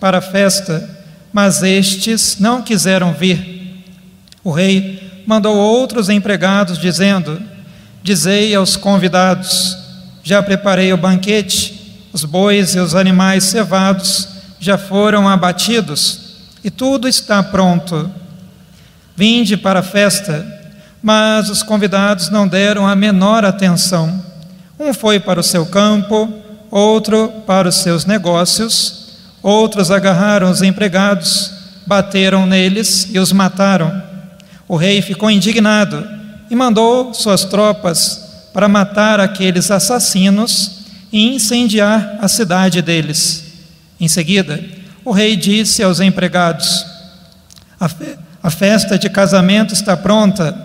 para a festa, mas estes não quiseram vir. O rei mandou outros empregados, dizendo: Dizei aos convidados: Já preparei o banquete, os bois e os animais cevados já foram abatidos, e tudo está pronto. Vinde para a festa. Mas os convidados não deram a menor atenção. Um foi para o seu campo, outro para os seus negócios Outros agarraram os empregados, bateram neles e os mataram. O rei ficou indignado e mandou suas tropas para matar aqueles assassinos e incendiar a cidade deles. Em seguida, o rei disse aos empregados: A, fe a festa de casamento está pronta,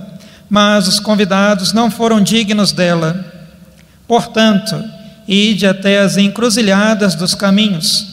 mas os convidados não foram dignos dela. Portanto, ide até as encruzilhadas dos caminhos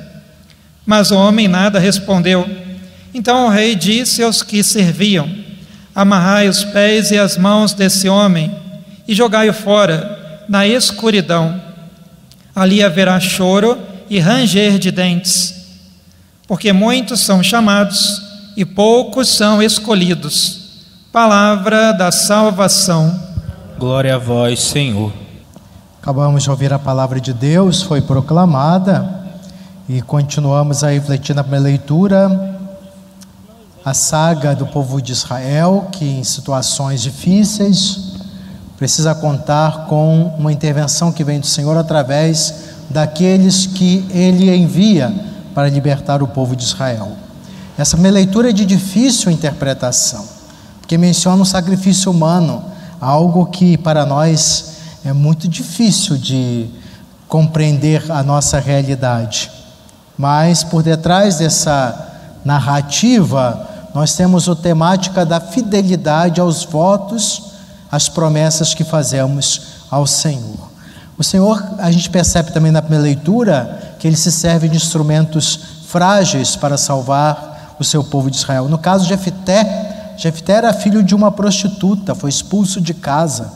Mas o homem nada respondeu. Então o rei disse aos que serviam: Amarrai os pés e as mãos desse homem e jogai-o fora, na escuridão. Ali haverá choro e ranger de dentes, porque muitos são chamados e poucos são escolhidos. Palavra da salvação. Glória a vós, Senhor. Acabamos de ouvir a palavra de Deus, foi proclamada. E continuamos a refletir na primeira leitura a saga do povo de Israel, que em situações difíceis precisa contar com uma intervenção que vem do Senhor através daqueles que ele envia para libertar o povo de Israel. Essa primeira leitura é de difícil interpretação, porque menciona um sacrifício humano, algo que para nós é muito difícil de compreender a nossa realidade. Mas por detrás dessa narrativa, nós temos a temática da fidelidade aos votos, às promessas que fazemos ao Senhor. O Senhor, a gente percebe também na primeira leitura, que ele se serve de instrumentos frágeis para salvar o seu povo de Israel. No caso de Jefté, Jefté era filho de uma prostituta, foi expulso de casa.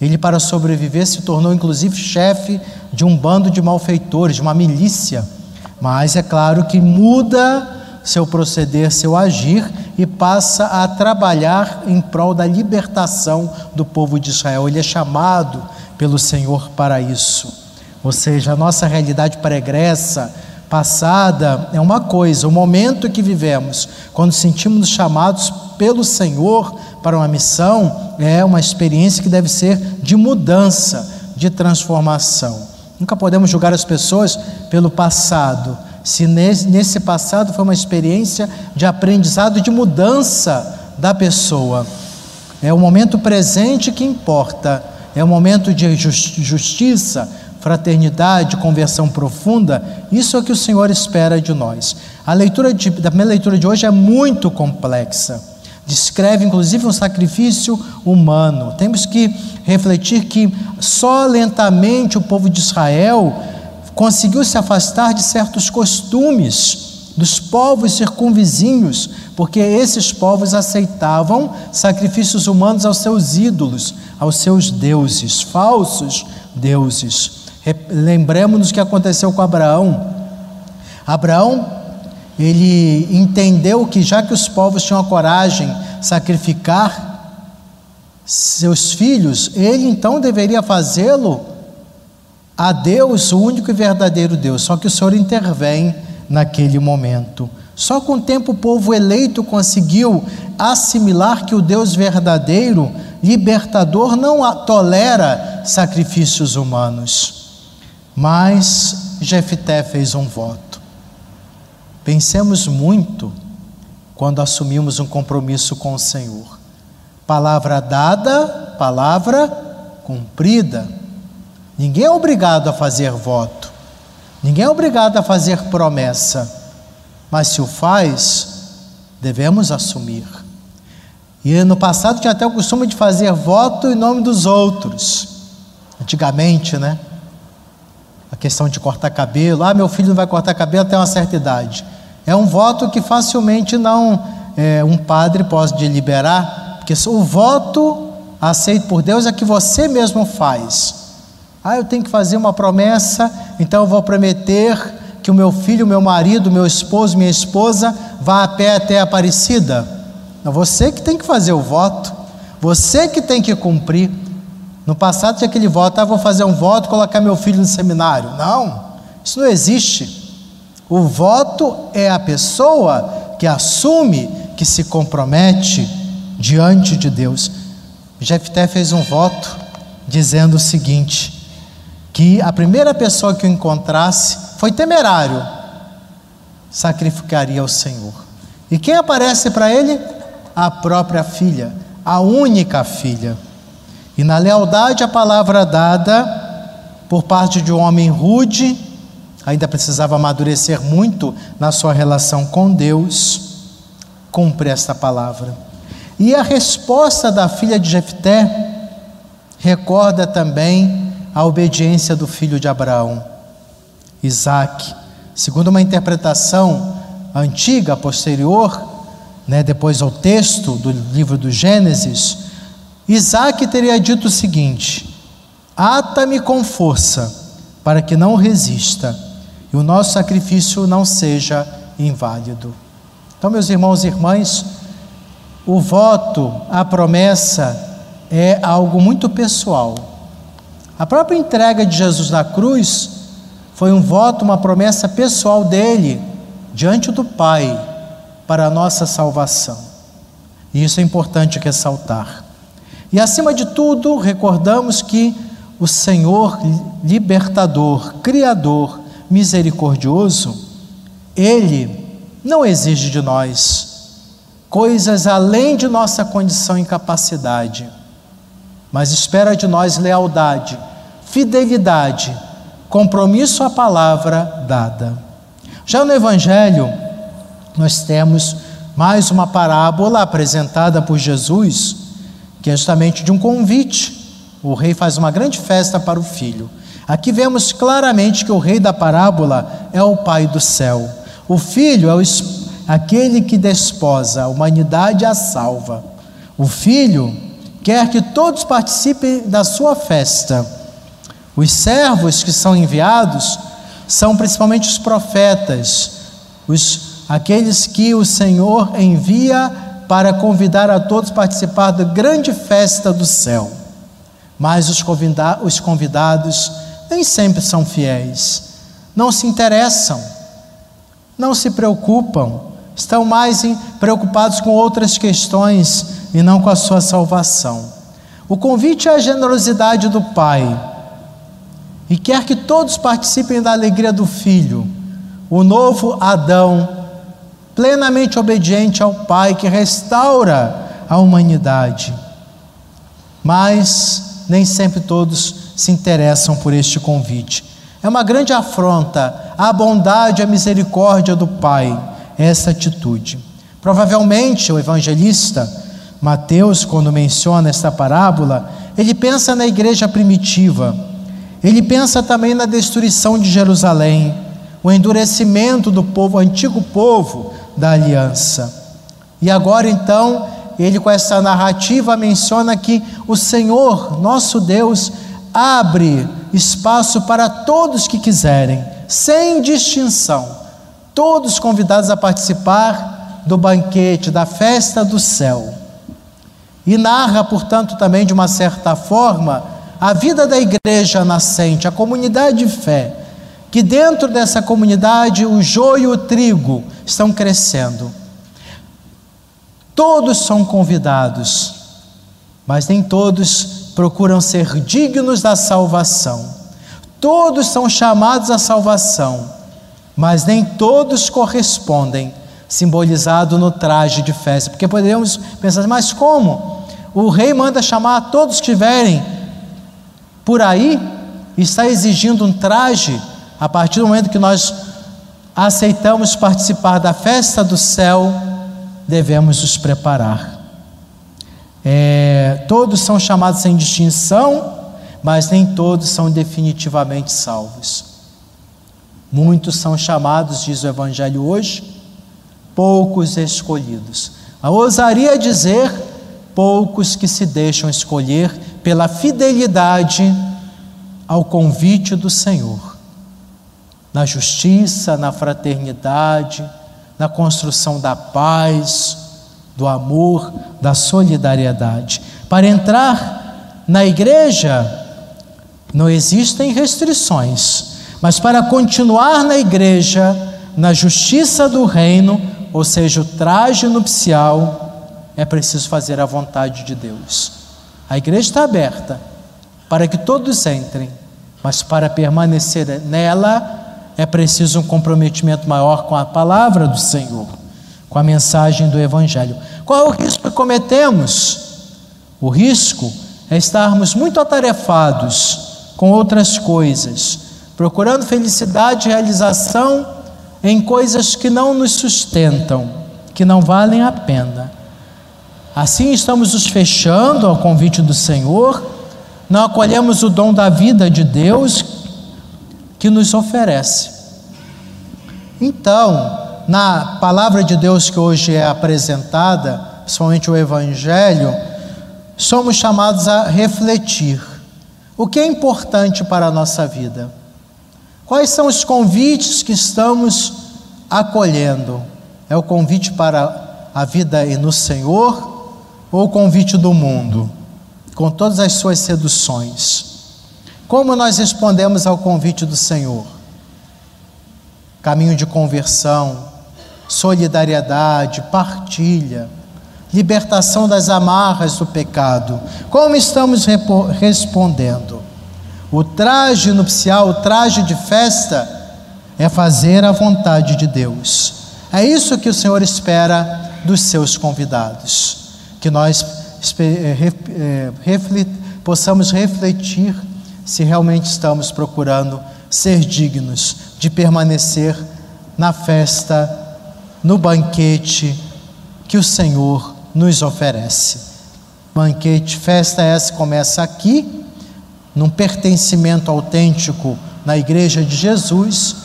Ele, para sobreviver, se tornou inclusive chefe de um bando de malfeitores, de uma milícia mas é claro que muda seu proceder, seu agir e passa a trabalhar em prol da libertação do povo de Israel. Ele é chamado pelo Senhor para isso. Ou seja, a nossa realidade pregressa, passada, é uma coisa, o momento que vivemos, quando sentimos chamados pelo Senhor para uma missão, é uma experiência que deve ser de mudança, de transformação. Nunca podemos julgar as pessoas pelo passado, se nesse passado foi uma experiência de aprendizado, de mudança da pessoa. É o momento presente que importa, é o momento de justiça, fraternidade, conversão profunda. Isso é o que o Senhor espera de nós. A leitura de, da primeira leitura de hoje é muito complexa. Descreve inclusive um sacrifício humano. Temos que refletir que só lentamente o povo de Israel conseguiu se afastar de certos costumes dos povos circunvizinhos, porque esses povos aceitavam sacrifícios humanos aos seus ídolos, aos seus deuses, falsos deuses. Lembremos-nos que aconteceu com Abraão. Abraão, ele entendeu que já que os povos tinham a coragem de sacrificar seus filhos, ele então deveria fazê-lo a Deus, o único e verdadeiro Deus. Só que o Senhor intervém naquele momento. Só com o tempo o povo eleito conseguiu assimilar que o Deus verdadeiro, libertador, não tolera sacrifícios humanos. Mas Jefté fez um voto. Pensemos muito quando assumimos um compromisso com o Senhor. Palavra dada, palavra cumprida. Ninguém é obrigado a fazer voto, ninguém é obrigado a fazer promessa, mas se o faz, devemos assumir. E no passado tinha até o costume de fazer voto em nome dos outros. Antigamente, né? A questão de cortar cabelo. Ah, meu filho não vai cortar cabelo até uma certa idade. É um voto que facilmente não é, um padre pode deliberar, porque o voto aceito por Deus é que você mesmo faz. Ah, eu tenho que fazer uma promessa, então eu vou prometer que o meu filho, meu marido, meu esposo, minha esposa vá a pé até a Aparecida. É você que tem que fazer o voto, você que tem que cumprir. No passado tinha aquele voto, ah, vou fazer um voto, colocar meu filho no seminário. Não, isso não existe. O voto é a pessoa que assume, que se compromete diante de Deus. Jefté fez um voto dizendo o seguinte: que a primeira pessoa que o encontrasse foi temerário, sacrificaria ao Senhor. E quem aparece para ele? A própria filha, a única filha. E na lealdade à palavra dada por parte de um homem rude, ainda precisava amadurecer muito na sua relação com Deus, cumpre esta palavra. E a resposta da filha de Jefté recorda também a obediência do filho de Abraão, Isaac. Segundo uma interpretação antiga, posterior, né, depois ao texto do livro do Gênesis, Isaac teria dito o seguinte: Ata-me com força, para que não resista e o nosso sacrifício não seja inválido. Então, meus irmãos e irmãs, o voto, a promessa é algo muito pessoal. A própria entrega de Jesus na cruz foi um voto, uma promessa pessoal dele diante do Pai para a nossa salvação. E isso é importante ressaltar. E acima de tudo, recordamos que o Senhor libertador, criador, misericordioso, Ele não exige de nós coisas além de nossa condição e capacidade, mas espera de nós lealdade, fidelidade, compromisso à palavra dada. Já no Evangelho, nós temos mais uma parábola apresentada por Jesus, que é justamente de um convite. O rei faz uma grande festa para o filho. Aqui vemos claramente que o rei da parábola é o Pai do céu. O filho é o, aquele que desposa, a humanidade a salva. O filho quer que todos participem da sua festa. Os servos que são enviados são principalmente os profetas, os, aqueles que o Senhor envia para convidar a todos a participar da grande festa do céu. Mas os, convida os convidados nem sempre são fiéis, não se interessam, não se preocupam, estão mais preocupados com outras questões e não com a sua salvação. O convite é a generosidade do Pai e quer que todos participem da alegria do Filho, o novo Adão, plenamente obediente ao Pai que restaura a humanidade. Mas nem sempre todos se interessam por este convite. É uma grande afronta à bondade e à misericórdia do Pai, essa atitude. Provavelmente o evangelista Mateus, quando menciona esta parábola, ele pensa na igreja primitiva, ele pensa também na destruição de Jerusalém, o endurecimento do povo, o antigo povo da aliança. E agora então, ele com essa narrativa menciona que o Senhor, nosso Deus, abre espaço para todos que quiserem, sem distinção, todos convidados a participar do banquete, da festa do céu. E narra, portanto, também de uma certa forma, a vida da igreja nascente, a comunidade de fé, que dentro dessa comunidade o joio e o trigo estão crescendo. Todos são convidados, mas nem todos procuram ser dignos da salvação. Todos são chamados à salvação, mas nem todos correspondem, simbolizado no traje de festa. Porque poderíamos pensar, mas como? O rei manda chamar todos que estiverem por aí, está exigindo um traje a partir do momento que nós aceitamos participar da festa do céu, devemos nos preparar. É, todos são chamados sem distinção, mas nem todos são definitivamente salvos. Muitos são chamados, diz o Evangelho hoje, poucos escolhidos. A ousaria dizer poucos que se deixam escolher pela fidelidade ao convite do Senhor na justiça, na fraternidade, na construção da paz, do amor, da solidariedade. Para entrar na igreja, não existem restrições, mas para continuar na igreja, na justiça do reino, ou seja, o traje nupcial, é preciso fazer a vontade de Deus. A igreja está aberta para que todos entrem, mas para permanecer nela, é preciso um comprometimento maior com a palavra do Senhor, com a mensagem do Evangelho. Qual é o risco que cometemos? O risco é estarmos muito atarefados com outras coisas, procurando felicidade e realização em coisas que não nos sustentam, que não valem a pena. Assim estamos nos fechando ao convite do Senhor, não acolhemos o dom da vida de Deus que nos oferece. Então, na palavra de Deus que hoje é apresentada, principalmente o Evangelho, somos chamados a refletir o que é importante para a nossa vida. Quais são os convites que estamos acolhendo? É o convite para a vida no Senhor ou o convite do mundo, com todas as suas seduções? Como nós respondemos ao convite do Senhor? Caminho de conversão, solidariedade, partilha, libertação das amarras do pecado. Como estamos respondendo? O traje nupcial, o traje de festa, é fazer a vontade de Deus. É isso que o Senhor espera dos seus convidados. Que nós eh, eh, possamos refletir se realmente estamos procurando ser dignos de permanecer na festa, no banquete que o Senhor nos oferece. Banquete, festa essa começa aqui, num pertencimento autêntico na igreja de Jesus,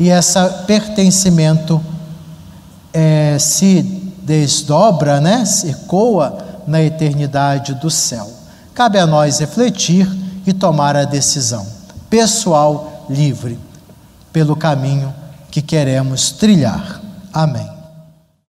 e esse pertencimento é, se desdobra, né, ecoa na eternidade do céu. Cabe a nós refletir e tomar a decisão pessoal livre pelo caminho que queremos trilhar. Amém.